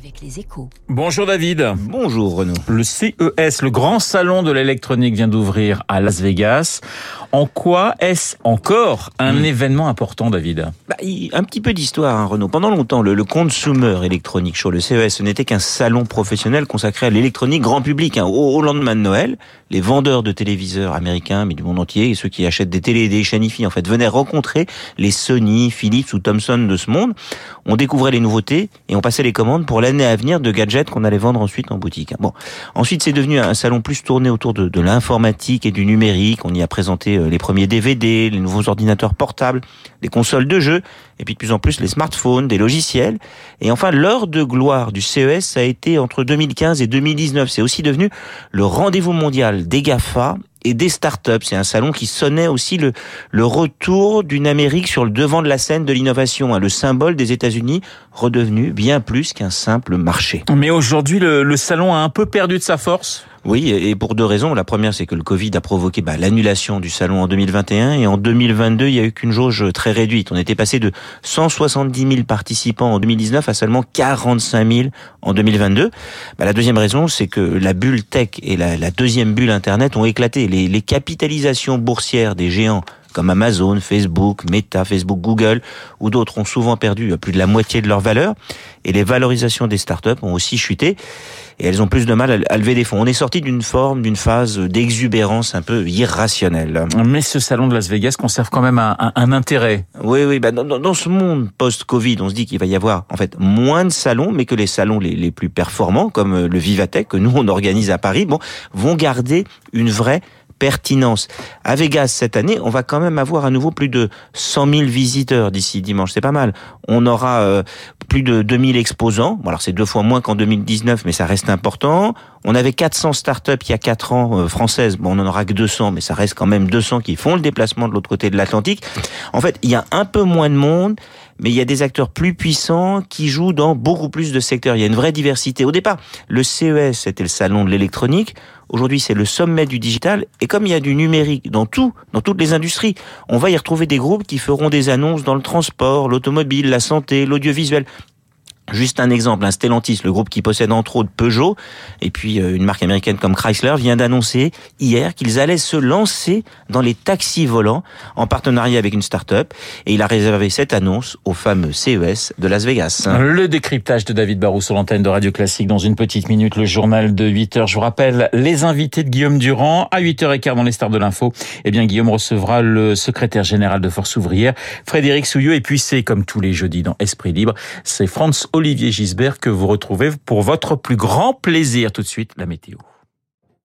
avec les échos. Bonjour David. Bonjour Renaud. Le CES, le grand salon de l'électronique vient d'ouvrir à Las Vegas. En quoi est-ce encore un Hmm. événement important David? Bah, un petit peu d'histoire, hein, Renaud. Pendant longtemps, le, le Consumer Electronic Show, le CES, ce n'était qu'un salon professionnel consacré à l'électronique grand public. hein. Au, au lendemain de Noël, les vendeurs de téléviseurs américains, mais du monde entier, et ceux qui achètent des télés et des chaînes IFI, en fait, venaient rencontrer les Sony, Philips ou Thomson de ce monde. On découvrait les nouveautés et on passait les commandes pour l'année à venir de gadgets qu'on allait vendre ensuite en boutique. hein. Bon, ensuite c'est devenu un salon plus tourné autour de, de l'informatique et du numérique. On y a présenté euh, les premiers DVD, les nouveaux ordinateurs portables, les consoles de jeux, et puis de plus en plus les smartphones, des logiciels. Et enfin, l'heure de gloire du CES, a été entre 2015 et 2019. C'est aussi devenu le rendez-vous mondial des GAFA et des startups. C'est un salon qui sonnait aussi le, le retour d'une Amérique sur le devant de la scène de l'innovation, hein, le symbole des États-Unis redevenu bien plus qu'un simple marché. Mais aujourd'hui, le, le salon a un peu perdu de sa force. Oui, et pour deux raisons. La première, c'est que le Covid a provoqué bah, l'annulation du salon en 2021 et en 2022, il y a eu qu'une jauge très réduite. On était passé de 170 000 participants en 2019 à seulement 45 000 en 2022. Bah, la deuxième raison, c'est que la bulle tech et la, deuxième bulle Internet ont éclaté. Les capitalisations boursières des géants comme Amazon, Facebook, Meta, Facebook, Google ou d'autres ont souvent perdu plus de la moitié de leur valeur et les valorisations des startups ont aussi chuté et elles ont plus de mal à lever des fonds. On est sorti d'une forme, d'une phase d'exubérance un peu irrationnelle. Mais ce salon de Las Vegas conserve quand même un, un, un intérêt. Oui, oui. Bah dans, dans, ce monde post-Covid, on se dit qu'il va y avoir en fait moins de salons, mais que les salons les, les plus performants, comme le Vivatech que nous on organise à Paris, bon, vont garder une vraie pertinence. À Vegas cette année, on va quand même avoir à nouveau plus de 100 000 visiteurs d'ici dimanche. C'est pas mal. On aura euh, plus de 2000 exposants. Bon, alors c'est deux fois moins qu'en 2019, mais ça reste important. On avait 400 startups il y a 4 ans euh, françaises. Bon, on en aura que 200, mais ça reste quand même 200 qui font le déplacement de l'autre côté de l'Atlantique. En fait, il y a un peu moins de monde, mais il y a des acteurs plus puissants qui jouent dans beaucoup plus de secteurs. Il y a une vraie diversité. Au départ, le CES, c'était le salon de l'électronique. Aujourd'hui, c'est le sommet du digital. Et comme il y a du numérique dans tout, dans toutes les industries, on va y retrouver des groupes qui feront des annonces dans le transport, l'automobile, la santé, l'audiovisuel. Juste un exemple, un Stellantis, le groupe qui possède entre autres Peugeot, et puis une marque américaine comme Chrysler, vient d'annoncer hier qu'ils allaient se lancer dans les taxis volants en partenariat avec une start-up, et il a réservé cette annonce au fameux CES de Las Vegas. Le décryptage de David Barrou sur l'antenne de Radio Classique dans une petite minute, le journal de 8 heures. Je vous rappelle les invités de Guillaume Durand à 8h15 dans les stars de l'info. Eh bien, Guillaume recevra le secrétaire général de Force ouvrière, Frédéric Souillot, et puis c'est comme tous les jeudis dans Esprit Libre, c'est France Olivier Gisbert que vous retrouvez pour votre plus grand plaisir. Tout de suite, la météo.